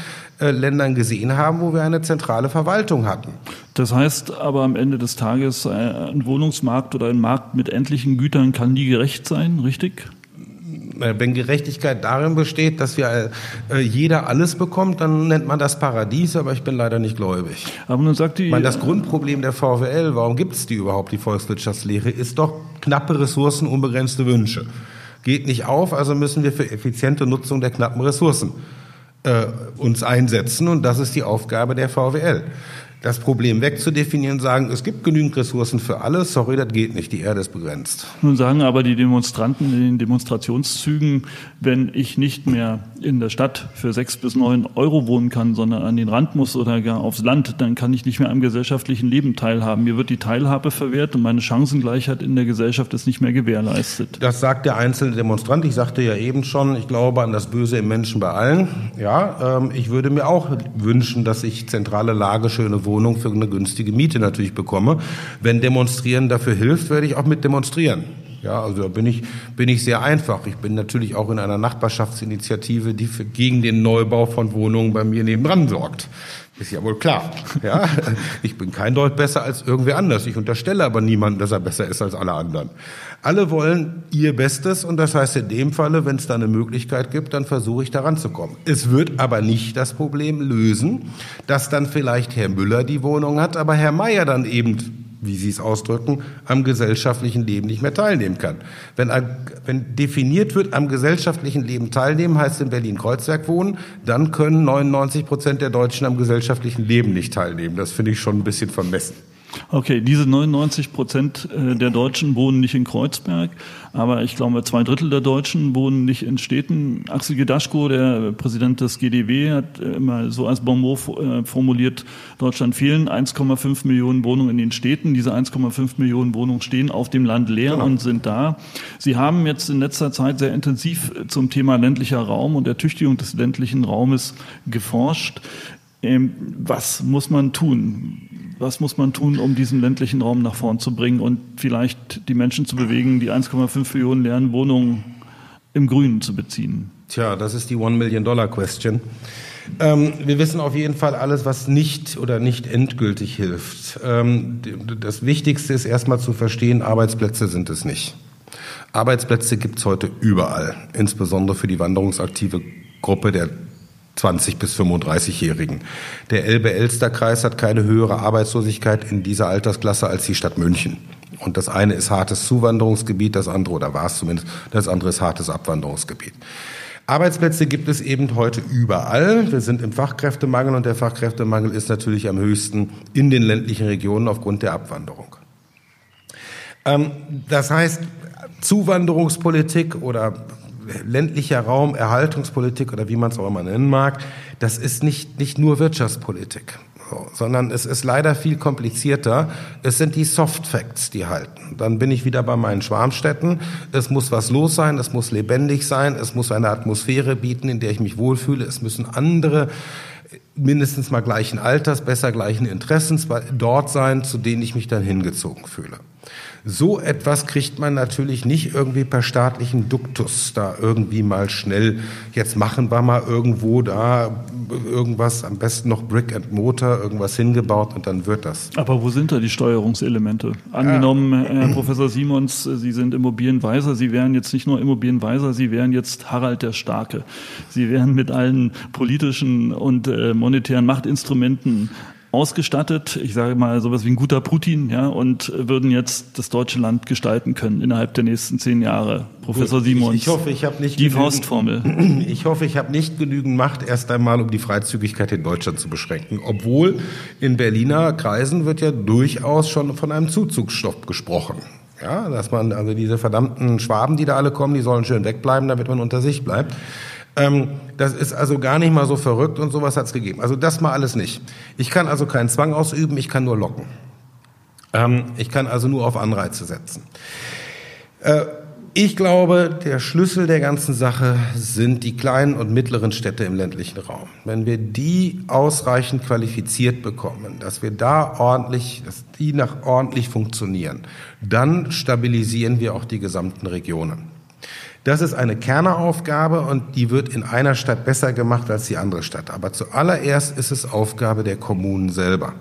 äh, Ländern gesehen haben, wo wir eine zentrale Verwaltung hatten. Das heißt aber am Ende des Tages, äh, ein Wohnungsmarkt oder ein Markt mit endlichen Gütern kann nie gerecht sein, richtig? Wenn Gerechtigkeit darin besteht, dass wir äh, jeder alles bekommt, dann nennt man das Paradies, aber ich bin leider nicht gläubig. Aber nun sagt die. Ich meine, das Grundproblem der VWL, warum gibt es die überhaupt, die Volkswirtschaftslehre, ist doch knappe Ressourcen, unbegrenzte Wünsche geht nicht auf, also müssen wir für effiziente Nutzung der knappen Ressourcen äh, uns einsetzen und das ist die Aufgabe der VWL das Problem wegzudefinieren, sagen, es gibt genügend Ressourcen für alle, sorry, das geht nicht, die Erde ist begrenzt. Nun sagen aber die Demonstranten in den Demonstrationszügen, wenn ich nicht mehr in der Stadt für sechs bis neun Euro wohnen kann, sondern an den Rand muss oder gar aufs Land, dann kann ich nicht mehr am gesellschaftlichen Leben teilhaben. Mir wird die Teilhabe verwehrt und meine Chancengleichheit in der Gesellschaft ist nicht mehr gewährleistet. Das sagt der einzelne Demonstrant. Ich sagte ja eben schon, ich glaube an das Böse im Menschen bei allen. Ja, ähm, ich würde mir auch wünschen, dass ich zentrale Lage, schöne Wohnung für eine günstige Miete natürlich bekomme. Wenn Demonstrieren dafür hilft, werde ich auch mit demonstrieren. Ja, also da bin ich, bin ich sehr einfach. Ich bin natürlich auch in einer Nachbarschaftsinitiative, die für, gegen den Neubau von Wohnungen bei mir nebendran sorgt. Ist ja wohl klar. Ja, ich bin kein Deut besser als irgendwer anders. Ich unterstelle aber niemanden, dass er besser ist als alle anderen. Alle wollen ihr Bestes und das heißt in dem Falle, wenn es da eine Möglichkeit gibt, dann versuche ich daran zu kommen. Es wird aber nicht das Problem lösen, dass dann vielleicht Herr Müller die Wohnung hat, aber Herr Meier dann eben wie Sie es ausdrücken, am gesellschaftlichen Leben nicht mehr teilnehmen kann. Wenn, wenn definiert wird, am gesellschaftlichen Leben teilnehmen, heißt in Berlin-Kreuzberg wohnen, dann können 99 Prozent der Deutschen am gesellschaftlichen Leben nicht teilnehmen. Das finde ich schon ein bisschen vermessen. Okay, diese 99 Prozent äh, der Deutschen wohnen nicht in Kreuzberg, aber ich glaube, zwei Drittel der Deutschen wohnen nicht in Städten. Axel Gedaschko, der Präsident des GDW, hat äh, immer so als Bonmot äh, formuliert, Deutschland fehlen 1,5 Millionen Wohnungen in den Städten. Diese 1,5 Millionen Wohnungen stehen auf dem Land leer genau. und sind da. Sie haben jetzt in letzter Zeit sehr intensiv zum Thema ländlicher Raum und Ertüchtigung des ländlichen Raumes geforscht. Ähm, was muss man tun? Was muss man tun, um diesen ländlichen Raum nach vorn zu bringen und vielleicht die Menschen zu bewegen, die 1,5 Millionen leeren Wohnungen im Grünen zu beziehen? Tja, das ist die One-Million-Dollar-Question. Ähm, wir wissen auf jeden Fall alles, was nicht oder nicht endgültig hilft. Ähm, das Wichtigste ist erstmal zu verstehen, Arbeitsplätze sind es nicht. Arbeitsplätze gibt es heute überall, insbesondere für die wanderungsaktive Gruppe der 20 bis 35-Jährigen. Der Elbe-Elster-Kreis hat keine höhere Arbeitslosigkeit in dieser Altersklasse als die Stadt München. Und das eine ist hartes Zuwanderungsgebiet, das andere, oder war es zumindest, das andere ist hartes Abwanderungsgebiet. Arbeitsplätze gibt es eben heute überall. Wir sind im Fachkräftemangel und der Fachkräftemangel ist natürlich am höchsten in den ländlichen Regionen aufgrund der Abwanderung. Ähm, das heißt, Zuwanderungspolitik oder ländlicher Raum, Erhaltungspolitik oder wie man es auch immer nennen mag, das ist nicht, nicht nur Wirtschaftspolitik. So, sondern es ist leider viel komplizierter. Es sind die Soft Facts, die halten. Dann bin ich wieder bei meinen Schwarmstädten. Es muss was los sein, es muss lebendig sein, es muss eine Atmosphäre bieten, in der ich mich wohlfühle. Es müssen andere mindestens mal gleichen Alters, besser gleichen Interessens dort sein, zu denen ich mich dann hingezogen fühle. So etwas kriegt man natürlich nicht irgendwie per staatlichen Duktus da irgendwie mal schnell. Jetzt machen wir mal irgendwo da irgendwas, am besten noch Brick and Motor, irgendwas hingebaut und dann wird das. Aber wo sind da die Steuerungselemente? Angenommen, ja. Herr Professor Simons, Sie sind Immobilienweiser, Sie wären jetzt nicht nur Immobilienweiser, Sie wären jetzt Harald der Starke. Sie wären mit allen politischen und äh, monetären Machtinstrumenten ausgestattet, ich sage mal sowas wie ein guter Putin, ja, und würden jetzt das deutsche Land gestalten können innerhalb der nächsten zehn Jahre. Professor Simons. Ich, ich hoffe, ich habe nicht die Faustformel. Ich hoffe, ich habe nicht genügend Macht, erst einmal um die Freizügigkeit in Deutschland zu beschränken. Obwohl in Berliner Kreisen wird ja durchaus schon von einem Zuzugsstopp gesprochen. Ja, dass man also diese verdammten Schwaben, die da alle kommen, die sollen schön wegbleiben, damit man unter sich bleibt. Ähm, das ist also gar nicht mal so verrückt und sowas hat es gegeben. Also das mal alles nicht. Ich kann also keinen Zwang ausüben, ich kann nur locken. Ähm, ich kann also nur auf Anreize setzen. Äh, ich glaube, der Schlüssel der ganzen Sache sind die kleinen und mittleren Städte im ländlichen Raum. Wenn wir die ausreichend qualifiziert bekommen, dass wir da ordentlich, dass die nach ordentlich funktionieren, dann stabilisieren wir auch die gesamten Regionen. Das ist eine Kerneraufgabe und die wird in einer Stadt besser gemacht als die andere Stadt. Aber zuallererst ist es Aufgabe der Kommunen selber.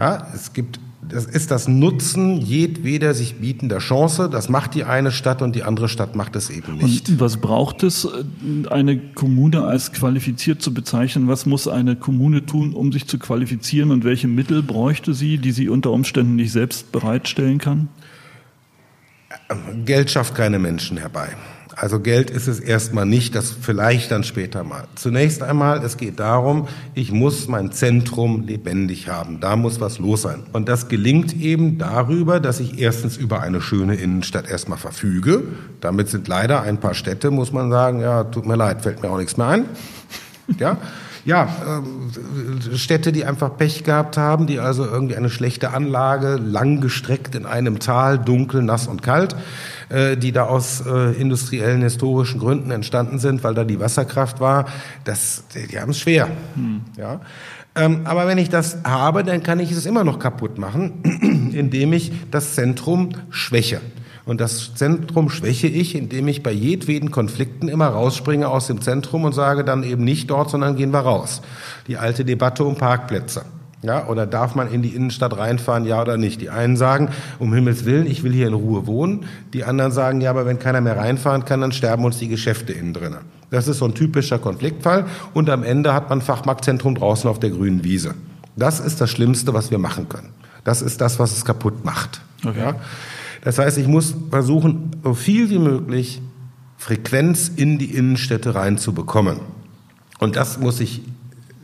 Ja, es gibt, das ist das Nutzen jedweder sich bietender Chance. Das macht die eine Stadt und die andere Stadt macht es eben nicht. Und was braucht es, eine Kommune als qualifiziert zu bezeichnen? Was muss eine Kommune tun, um sich zu qualifizieren und welche Mittel bräuchte sie, die sie unter Umständen nicht selbst bereitstellen kann? Geld schafft keine Menschen herbei. Also Geld ist es erstmal nicht, das vielleicht dann später mal. Zunächst einmal, es geht darum, ich muss mein Zentrum lebendig haben. Da muss was los sein. Und das gelingt eben darüber, dass ich erstens über eine schöne Innenstadt erstmal verfüge. Damit sind leider ein paar Städte, muss man sagen, ja, tut mir leid, fällt mir auch nichts mehr ein. Ja, ja, äh, Städte, die einfach Pech gehabt haben, die also irgendwie eine schlechte Anlage, lang gestreckt in einem Tal, dunkel, nass und kalt, äh, die da aus äh, industriellen, historischen Gründen entstanden sind, weil da die Wasserkraft war, das, die, die haben es schwer. Hm. Ja. Ähm, aber wenn ich das habe, dann kann ich es immer noch kaputt machen, indem ich das Zentrum schwäche. Und das Zentrum schwäche ich, indem ich bei jedweden Konflikten immer rausspringe aus dem Zentrum und sage dann eben nicht dort, sondern gehen wir raus. Die alte Debatte um Parkplätze. Ja, oder darf man in die Innenstadt reinfahren, ja oder nicht? Die einen sagen, um Himmels Willen, ich will hier in Ruhe wohnen. Die anderen sagen, ja, aber wenn keiner mehr reinfahren kann, dann sterben uns die Geschäfte innen drinnen. Das ist so ein typischer Konfliktfall. Und am Ende hat man Fachmarktzentrum draußen auf der grünen Wiese. Das ist das Schlimmste, was wir machen können. Das ist das, was es kaputt macht. Okay. Ja? Das heißt, ich muss versuchen, so viel wie möglich Frequenz in die Innenstädte reinzubekommen. Und das muss ich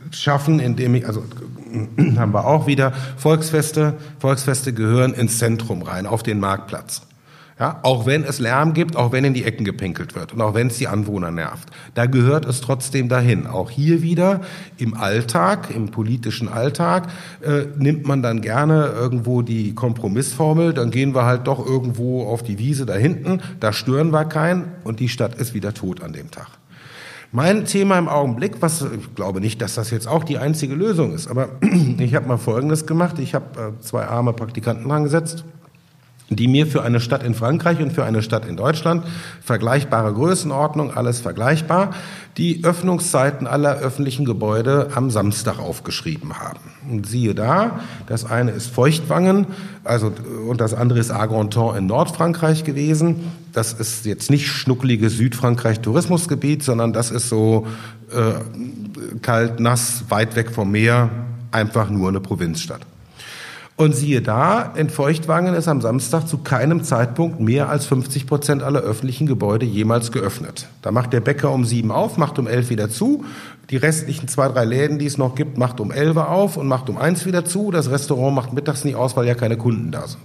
schaffen, indem ich, also haben wir auch wieder Volksfeste. Volksfeste gehören ins Zentrum rein, auf den Marktplatz. Ja, auch wenn es Lärm gibt, auch wenn in die Ecken gepinkelt wird und auch wenn es die Anwohner nervt. Da gehört es trotzdem dahin. Auch hier wieder im Alltag, im politischen Alltag, äh, nimmt man dann gerne irgendwo die Kompromissformel, dann gehen wir halt doch irgendwo auf die Wiese da hinten, da stören wir keinen und die Stadt ist wieder tot an dem Tag. Mein Thema im Augenblick, was ich glaube nicht, dass das jetzt auch die einzige Lösung ist, aber ich habe mal Folgendes gemacht. Ich habe äh, zwei arme Praktikanten angesetzt die mir für eine Stadt in Frankreich und für eine Stadt in Deutschland vergleichbare Größenordnung, alles vergleichbar, die Öffnungszeiten aller öffentlichen Gebäude am Samstag aufgeschrieben haben. Und siehe da, das eine ist Feuchtwangen, also und das andere ist Argenton in Nordfrankreich gewesen. Das ist jetzt nicht schnuckliges Südfrankreich Tourismusgebiet, sondern das ist so äh, kalt, nass, weit weg vom Meer, einfach nur eine Provinzstadt. Und siehe da, in Feuchtwangen ist am Samstag zu keinem Zeitpunkt mehr als 50 Prozent aller öffentlichen Gebäude jemals geöffnet. Da macht der Bäcker um sieben auf, macht um elf wieder zu. Die restlichen zwei, drei Läden, die es noch gibt, macht um elf auf und macht um eins wieder zu. Das Restaurant macht mittags nicht aus, weil ja keine Kunden da sind.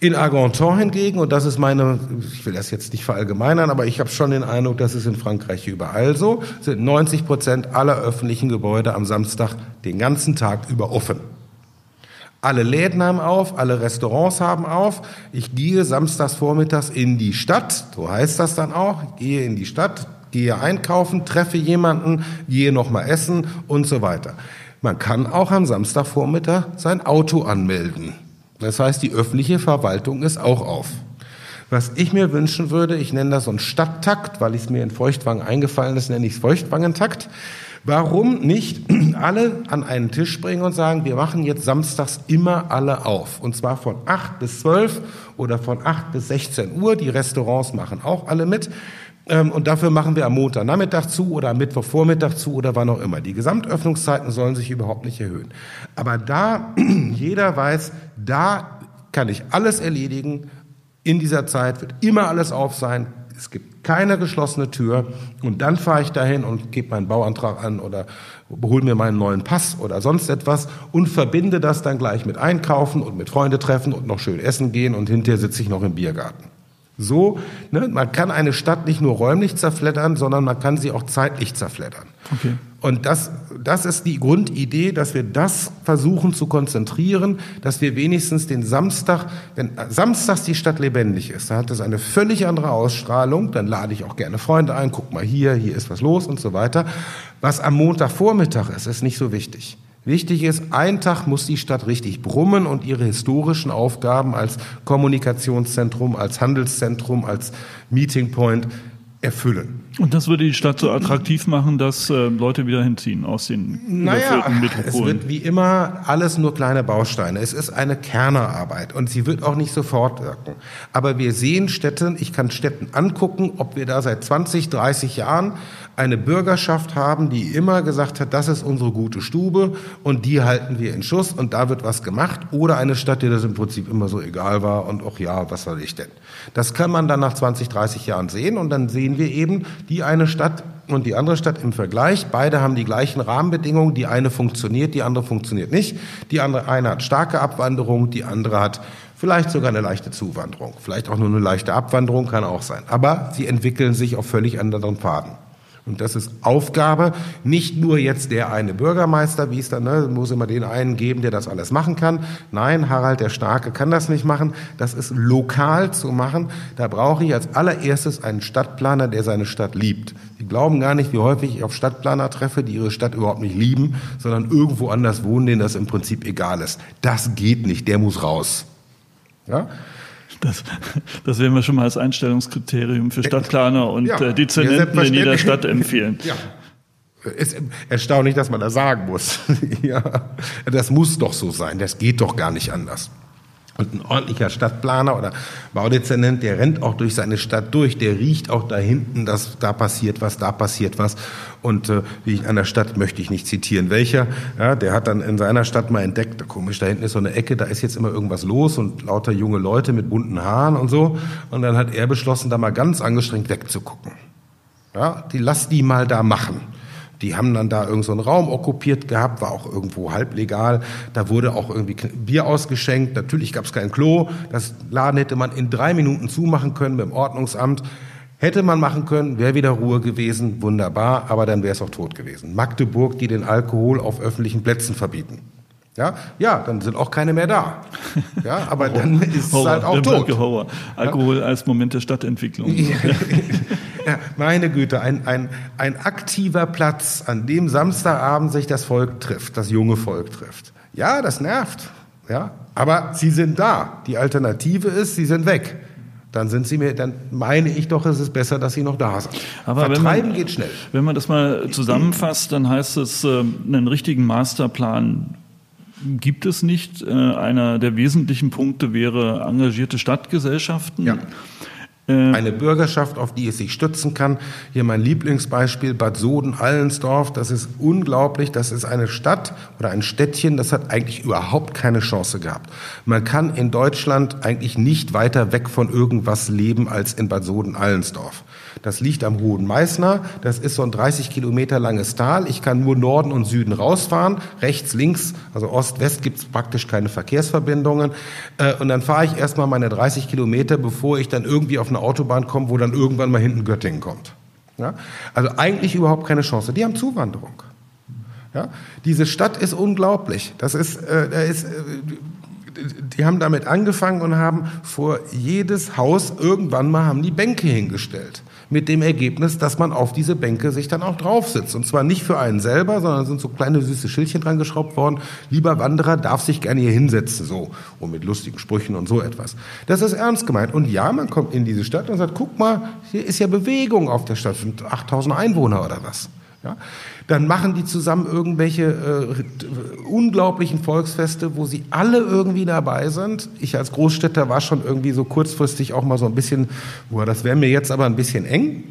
In Argenton hingegen, und das ist meine, ich will das jetzt nicht verallgemeinern, aber ich habe schon den Eindruck, das ist in Frankreich überall so, sind 90 Prozent aller öffentlichen Gebäude am Samstag den ganzen Tag über offen. Alle Läden haben auf, alle Restaurants haben auf. Ich gehe samstags vormittags in die Stadt, so heißt das dann auch, ich gehe in die Stadt, gehe einkaufen, treffe jemanden, gehe nochmal essen und so weiter. Man kann auch am Samstagvormittag sein Auto anmelden. Das heißt, die öffentliche Verwaltung ist auch auf. Was ich mir wünschen würde, ich nenne das so einen Stadttakt, weil es mir in Feuchtwangen eingefallen ist, nenne ich es Feuchtwangentakt. Warum nicht alle an einen Tisch bringen und sagen, wir machen jetzt samstags immer alle auf. Und zwar von 8 bis 12 oder von 8 bis 16 Uhr. Die Restaurants machen auch alle mit. Ähm, und dafür machen wir am Montagnachmittag zu oder am Mittwochvormittag zu oder wann auch immer. Die Gesamtöffnungszeiten sollen sich überhaupt nicht erhöhen. Aber da jeder weiß, da kann ich alles erledigen. In dieser Zeit wird immer alles auf sein. Es gibt keine geschlossene Tür und dann fahre ich dahin und gebe meinen Bauantrag an oder hole mir meinen neuen Pass oder sonst etwas und verbinde das dann gleich mit Einkaufen und mit Freunde treffen und noch schön essen gehen und hinterher sitze ich noch im Biergarten. So, ne, man kann eine Stadt nicht nur räumlich zerfleddern, sondern man kann sie auch zeitlich zerfleddern. Okay. Und das, das ist die Grundidee, dass wir das versuchen zu konzentrieren, dass wir wenigstens den Samstag, wenn samstags die Stadt lebendig ist, dann hat das eine völlig andere Ausstrahlung, dann lade ich auch gerne Freunde ein, guck mal hier, hier ist was los und so weiter. Was am Montagvormittag ist, ist nicht so wichtig. Wichtig ist, ein Tag muss die Stadt richtig brummen und ihre historischen Aufgaben als Kommunikationszentrum, als Handelszentrum, als Meeting Point erfüllen. Und das würde die Stadt so attraktiv machen, dass äh, Leute wieder hinziehen aus den naja, Metropolen. Es wird wie immer alles nur kleine Bausteine. Es ist eine Kernerarbeit und sie wird auch nicht sofort wirken. Aber wir sehen Städten, ich kann Städten angucken, ob wir da seit 20, 30 Jahren eine Bürgerschaft haben, die immer gesagt hat, das ist unsere gute Stube und die halten wir in Schuss und da wird was gemacht. Oder eine Stadt, die das im Prinzip immer so egal war und auch ja, was soll ich denn? Das kann man dann nach 20, 30 Jahren sehen und dann sehen wir eben die eine Stadt und die andere Stadt im Vergleich. Beide haben die gleichen Rahmenbedingungen. Die eine funktioniert, die andere funktioniert nicht. Die andere eine hat starke Abwanderung, die andere hat vielleicht sogar eine leichte Zuwanderung. Vielleicht auch nur eine leichte Abwanderung kann auch sein. Aber sie entwickeln sich auf völlig anderen Pfaden. Und das ist Aufgabe, nicht nur jetzt der eine Bürgermeister, wie es dann, ne, muss immer den einen geben, der das alles machen kann. Nein, Harald der Starke kann das nicht machen. Das ist lokal zu machen. Da brauche ich als allererstes einen Stadtplaner, der seine Stadt liebt. Sie glauben gar nicht, wie häufig ich auf Stadtplaner treffe, die ihre Stadt überhaupt nicht lieben, sondern irgendwo anders wohnen, denen das im Prinzip egal ist. Das geht nicht, der muss raus. Ja? Das, das werden wir schon mal als Einstellungskriterium für Stadtplaner und ja, äh, Dezernenten in jeder Stadt empfehlen. Ja. Ist erstaunlich, dass man das sagen muss. ja, das muss doch so sein. Das geht doch gar nicht anders. Und ein ordentlicher Stadtplaner oder Baudezernent, der rennt auch durch seine Stadt durch, der riecht auch da hinten, dass da passiert was, da passiert was. Und äh, wie ich an der Stadt möchte ich nicht zitieren, welcher, ja, der hat dann in seiner Stadt mal entdeckt, komisch, da hinten ist so eine Ecke, da ist jetzt immer irgendwas los und lauter junge Leute mit bunten Haaren und so. Und dann hat er beschlossen, da mal ganz angestrengt wegzugucken. Ja, die lass die mal da machen. Die haben dann da irgendeinen so Raum okkupiert gehabt, war auch irgendwo halblegal. Da wurde auch irgendwie Bier ausgeschenkt. Natürlich gab es kein Klo. Das Laden hätte man in drei Minuten zumachen können beim Ordnungsamt. Hätte man machen können, wäre wieder Ruhe gewesen, wunderbar, aber dann wäre es auch tot gewesen. Magdeburg, die den Alkohol auf öffentlichen Plätzen verbieten. Ja, ja, dann sind auch keine mehr da. Ja, aber dann ist Horror, es halt auch tot. Horror. Alkohol ja? als Moment der Stadtentwicklung. ja, meine Güte, ein, ein, ein aktiver Platz, an dem Samstagabend sich das Volk trifft, das junge Volk trifft. Ja, das nervt. Ja, aber sie sind da. Die Alternative ist, sie sind weg. Dann sind sie mir, dann meine ich doch, es ist besser, dass sie noch da sind. Aber Vertreiben man, geht schnell. Wenn man das mal zusammenfasst, dann heißt es, äh, einen richtigen Masterplan gibt es nicht. Äh, einer der wesentlichen Punkte wäre engagierte Stadtgesellschaften. Ja. Äh, Eine Bürgerschaft, auf die es sich stützen kann. Hier mein Lieblingsbeispiel, Bad Soden-Allensdorf. Das ist unglaublich. Das ist eine Stadt oder ein Städtchen, das hat eigentlich überhaupt keine Chance gehabt. Man kann in Deutschland eigentlich nicht weiter weg von irgendwas leben als in Bad Soden-Allensdorf. Das liegt am Hohen Meißner. Das ist so ein 30 Kilometer langes Tal. Ich kann nur Norden und Süden rausfahren. Rechts, links, also Ost, West gibt es praktisch keine Verkehrsverbindungen. Äh, und dann fahre ich erstmal meine 30 Kilometer, bevor ich dann irgendwie auf eine Autobahn komme, wo dann irgendwann mal hinten Göttingen kommt. Ja? Also eigentlich überhaupt keine Chance. Die haben Zuwanderung. Ja? Diese Stadt ist unglaublich. Das ist, äh, da ist äh, die haben damit angefangen und haben vor jedes Haus irgendwann mal haben die Bänke hingestellt mit dem Ergebnis, dass man auf diese Bänke sich dann auch drauf sitzt. Und zwar nicht für einen selber, sondern sind so kleine süße Schildchen dran geschraubt worden. Lieber Wanderer darf sich gerne hier hinsetzen, so. Und mit lustigen Sprüchen und so etwas. Das ist ernst gemeint. Und ja, man kommt in diese Stadt und sagt, guck mal, hier ist ja Bewegung auf der Stadt. Sind 8000 Einwohner oder was. Ja? Dann machen die zusammen irgendwelche äh, unglaublichen Volksfeste, wo sie alle irgendwie dabei sind. Ich als Großstädter war schon irgendwie so kurzfristig auch mal so ein bisschen, boah, das wäre mir jetzt aber ein bisschen eng.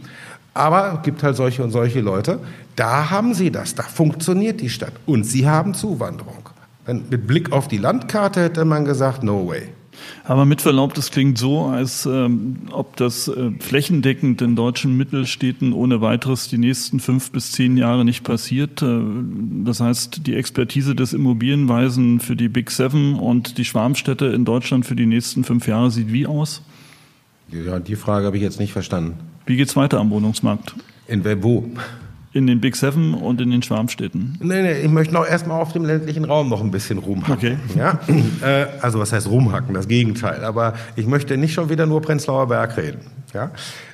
Aber es gibt halt solche und solche Leute. Da haben sie das, da funktioniert die Stadt. Und sie haben Zuwanderung. Mit Blick auf die Landkarte hätte man gesagt, no way. Aber mit Verlaub, das klingt so, als ähm, ob das äh, flächendeckend in deutschen Mittelstädten ohne weiteres die nächsten fünf bis zehn Jahre nicht passiert. Äh, das heißt, die Expertise des Immobilienweisen für die Big Seven und die Schwarmstädte in Deutschland für die nächsten fünf Jahre sieht wie aus? Ja, die Frage habe ich jetzt nicht verstanden. Wie geht's weiter am Wohnungsmarkt? In wo? In den Big Seven und in den Schwarmstädten? Nee, nee, ich möchte noch erstmal auf dem ländlichen Raum noch ein bisschen rumhacken. Okay. Ja? Äh, also was heißt rumhacken? Das Gegenteil. Aber ich möchte nicht schon wieder nur Prenzlauer Berg reden. Ja?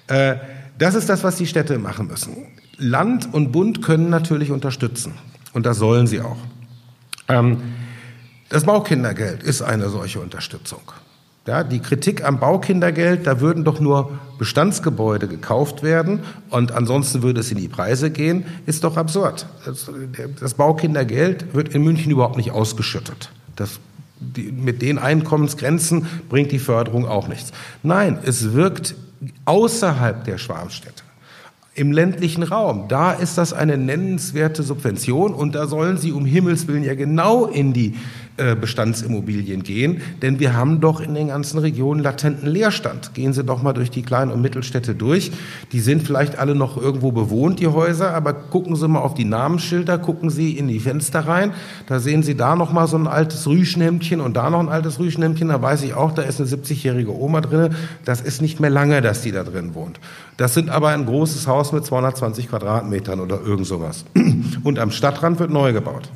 Äh, das ist das, was die Städte machen müssen. Land und Bund können natürlich unterstützen. Und das sollen sie auch. Ähm, das Baukindergeld ist eine solche Unterstützung. Ja, die Kritik am Baukindergeld, da würden doch nur Bestandsgebäude gekauft werden und ansonsten würde es in die Preise gehen, ist doch absurd. Das, das Baukindergeld wird in München überhaupt nicht ausgeschüttet. Das, die, mit den Einkommensgrenzen bringt die Förderung auch nichts. Nein, es wirkt außerhalb der Schwarmstädte. Im ländlichen Raum, da ist das eine nennenswerte Subvention und da sollen Sie um Himmels Willen ja genau in die Bestandsimmobilien gehen, denn wir haben doch in den ganzen Regionen latenten Leerstand. Gehen Sie doch mal durch die kleinen und Mittelstädte durch. Die sind vielleicht alle noch irgendwo bewohnt, die Häuser, aber gucken Sie mal auf die Namensschilder, gucken Sie in die Fenster rein. Da sehen Sie da noch mal so ein altes Rüschenhemdchen und da noch ein altes Rüschenhemdchen. Da weiß ich auch, da ist eine 70-jährige Oma drin. Das ist nicht mehr lange, dass die da drin wohnt. Das sind aber ein großes Haus mit 220 Quadratmetern oder irgend sowas. Und am Stadtrand wird neu gebaut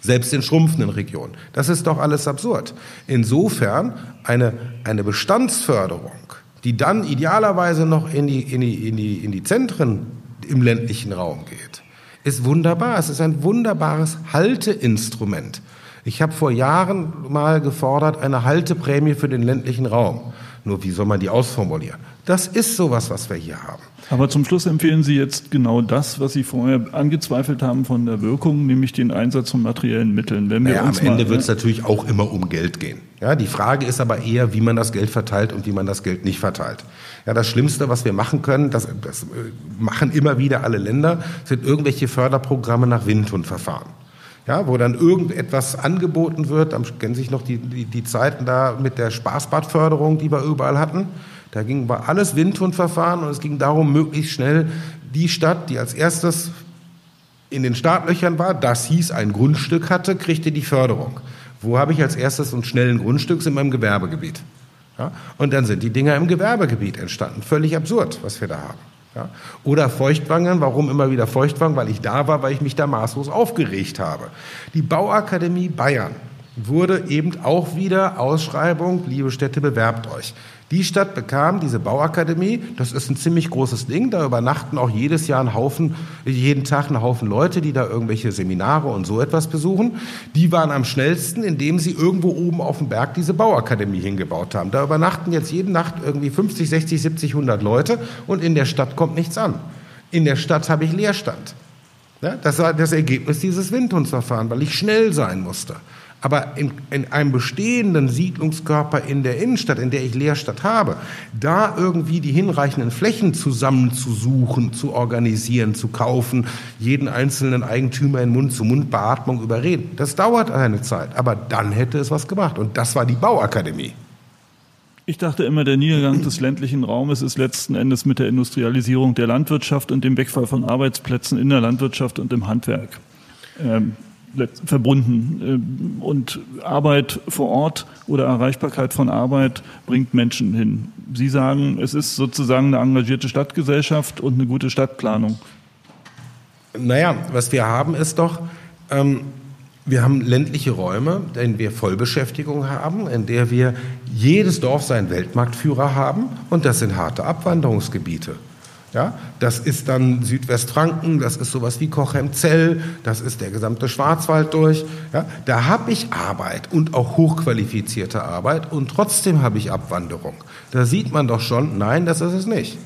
selbst in schrumpfenden Regionen. Das ist doch alles absurd. Insofern eine, eine Bestandsförderung, die dann idealerweise noch in die, in, die, in, die, in die Zentren im ländlichen Raum geht, ist wunderbar. Es ist ein wunderbares Halteinstrument. Ich habe vor Jahren mal gefordert, eine Halteprämie für den ländlichen Raum. Nur wie soll man die ausformulieren? Das ist sowas, was wir hier haben. Aber zum Schluss empfehlen Sie jetzt genau das, was Sie vorher angezweifelt haben von der Wirkung, nämlich den Einsatz von materiellen Mitteln. Wenn wir naja, am Ende wird es natürlich auch immer um Geld gehen. Ja, die Frage ist aber eher, wie man das Geld verteilt und wie man das Geld nicht verteilt. Ja, das Schlimmste, was wir machen können, das, das äh, machen immer wieder alle Länder, sind irgendwelche Förderprogramme nach Windhundverfahren ja, wo dann irgendetwas angeboten wird. Dann kennen sich noch die, die, die Zeiten da mit der Spaßbadförderung, die wir überall hatten. Da ging war alles Windhundverfahren und es ging darum, möglichst schnell die Stadt, die als erstes in den Startlöchern war, das hieß ein Grundstück hatte, kriegte die Förderung. Wo habe ich als erstes einen schnellen Grundstück in meinem Gewerbegebiet? Ja? Und dann sind die Dinger im Gewerbegebiet entstanden. Völlig absurd, was wir da haben. Ja? Oder Feuchtwangern, warum immer wieder Feuchtwang? Weil ich da war, weil ich mich da maßlos aufgeregt habe. Die Bauakademie Bayern wurde eben auch wieder Ausschreibung, liebe Städte, bewerbt euch. Die Stadt bekam diese Bauakademie, das ist ein ziemlich großes Ding, da übernachten auch jedes Jahr ein Haufen, jeden Tag ein Haufen Leute, die da irgendwelche Seminare und so etwas besuchen. Die waren am schnellsten, indem sie irgendwo oben auf dem Berg diese Bauakademie hingebaut haben. Da übernachten jetzt jede Nacht irgendwie 50, 60, 70, 100 Leute und in der Stadt kommt nichts an. In der Stadt habe ich Leerstand. das war das Ergebnis dieses Windhundsverfahrens, weil ich schnell sein musste. Aber in, in einem bestehenden Siedlungskörper in der Innenstadt, in der ich Leerstadt habe, da irgendwie die hinreichenden Flächen zusammenzusuchen, zu organisieren, zu kaufen, jeden einzelnen Eigentümer in Mund-zu-Mund-Beatmung überreden, das dauert eine Zeit. Aber dann hätte es was gemacht. Und das war die Bauakademie. Ich dachte immer, der Niedergang des ländlichen Raumes ist letzten Endes mit der Industrialisierung der Landwirtschaft und dem Wegfall von Arbeitsplätzen in der Landwirtschaft und im Handwerk. Ähm, verbunden. Ähm, und Arbeit vor Ort oder Erreichbarkeit von Arbeit bringt Menschen hin. Sie sagen, es ist sozusagen eine engagierte Stadtgesellschaft und eine gute Stadtplanung. Naja, was wir haben ist doch, ähm, wir haben ländliche Räume, in denen wir Vollbeschäftigung haben, in der wir jedes Dorf seinen Weltmarktführer haben und das sind harte Abwanderungsgebiete. Ja, das ist dann Südwestfranken, das ist sowas wie Cochem-Zell, das ist der gesamte Schwarzwald durch. Ja, da habe ich Arbeit und auch hochqualifizierte Arbeit und trotzdem habe ich Abwanderung. Da sieht man doch schon, nein, das ist es nicht.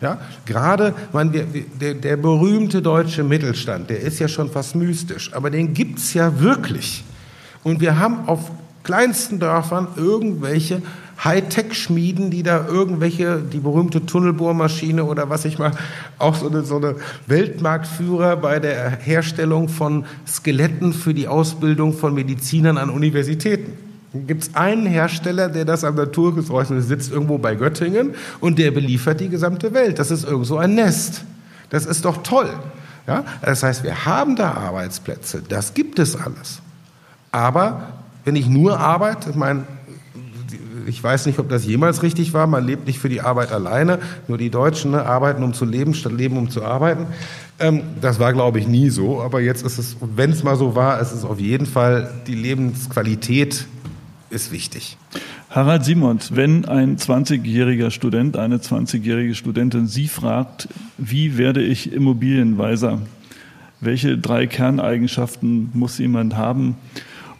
Ja, gerade man, der, der, der berühmte deutsche Mittelstand, der ist ja schon fast mystisch, aber den gibt's ja wirklich. Und wir haben auf kleinsten Dörfern irgendwelche Hightech-Schmieden, die da irgendwelche, die berühmte Tunnelbohrmaschine oder was ich mal, auch so eine, so eine Weltmarktführer bei der Herstellung von Skeletten für die Ausbildung von Medizinern an Universitäten. Gibt es einen Hersteller, der das am Naturgesäuschnis sitzt, irgendwo bei Göttingen und der beliefert die gesamte Welt. Das ist irgendwo ein Nest. Das ist doch toll. Ja? Das heißt, wir haben da Arbeitsplätze. Das gibt es alles. Aber wenn ich nur arbeite, ich meine, ich weiß nicht, ob das jemals richtig war. Man lebt nicht für die Arbeit alleine. Nur die Deutschen ne, arbeiten, um zu leben, statt leben, um zu arbeiten. Ähm, das war, glaube ich, nie so. Aber jetzt ist es, wenn es mal so war, ist es auf jeden Fall, die Lebensqualität ist wichtig. Harald Simons, wenn ein 20-jähriger Student, eine 20-jährige Studentin Sie fragt, wie werde ich Immobilienweiser? Welche drei Kerneigenschaften muss jemand haben,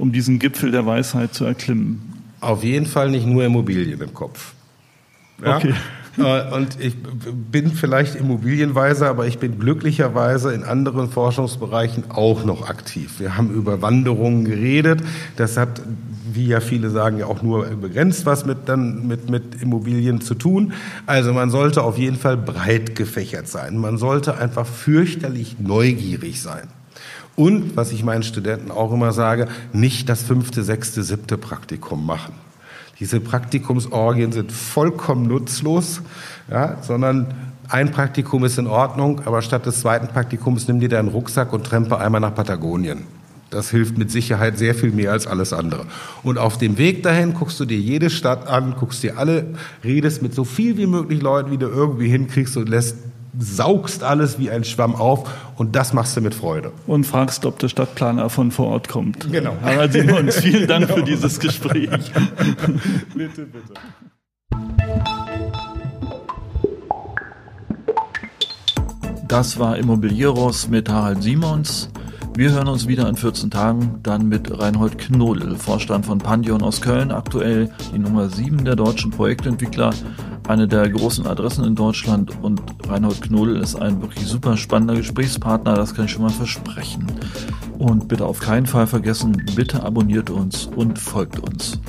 um diesen Gipfel der Weisheit zu erklimmen? Auf jeden Fall nicht nur Immobilien im Kopf. Ja? Okay. Äh, und ich bin vielleicht Immobilienweiser, aber ich bin glücklicherweise in anderen Forschungsbereichen auch noch aktiv. Wir haben über Wanderungen geredet. Das hat, wie ja viele sagen, ja auch nur begrenzt was mit, dann mit, mit Immobilien zu tun. Also man sollte auf jeden Fall breit gefächert sein. Man sollte einfach fürchterlich neugierig sein. Und, was ich meinen Studenten auch immer sage, nicht das fünfte, sechste, siebte Praktikum machen. Diese Praktikumsorgien sind vollkommen nutzlos, ja, sondern ein Praktikum ist in Ordnung, aber statt des zweiten Praktikums nimm dir deinen Rucksack und trempe einmal nach Patagonien. Das hilft mit Sicherheit sehr viel mehr als alles andere. Und auf dem Weg dahin guckst du dir jede Stadt an, guckst dir alle, redest mit so viel wie möglich Leuten, wie du irgendwie hinkriegst und lässt saugst alles wie ein Schwamm auf und das machst du mit Freude. Und fragst, ob der Stadtplaner von vor Ort kommt. Genau. Harald Simons, vielen Dank genau. für dieses Gespräch. bitte, bitte. Das war Immobilieros mit Harald Simons. Wir hören uns wieder in 14 Tagen, dann mit Reinhold Knodel, Vorstand von Pandion aus Köln, aktuell die Nummer 7 der deutschen Projektentwickler, eine der großen Adressen in Deutschland und Reinhold Knodel ist ein wirklich super spannender Gesprächspartner, das kann ich schon mal versprechen. Und bitte auf keinen Fall vergessen, bitte abonniert uns und folgt uns.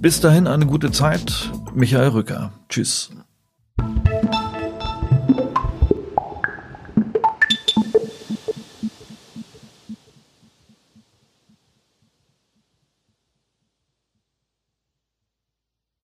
Bis dahin eine gute Zeit. Michael Rücker. Tschüss.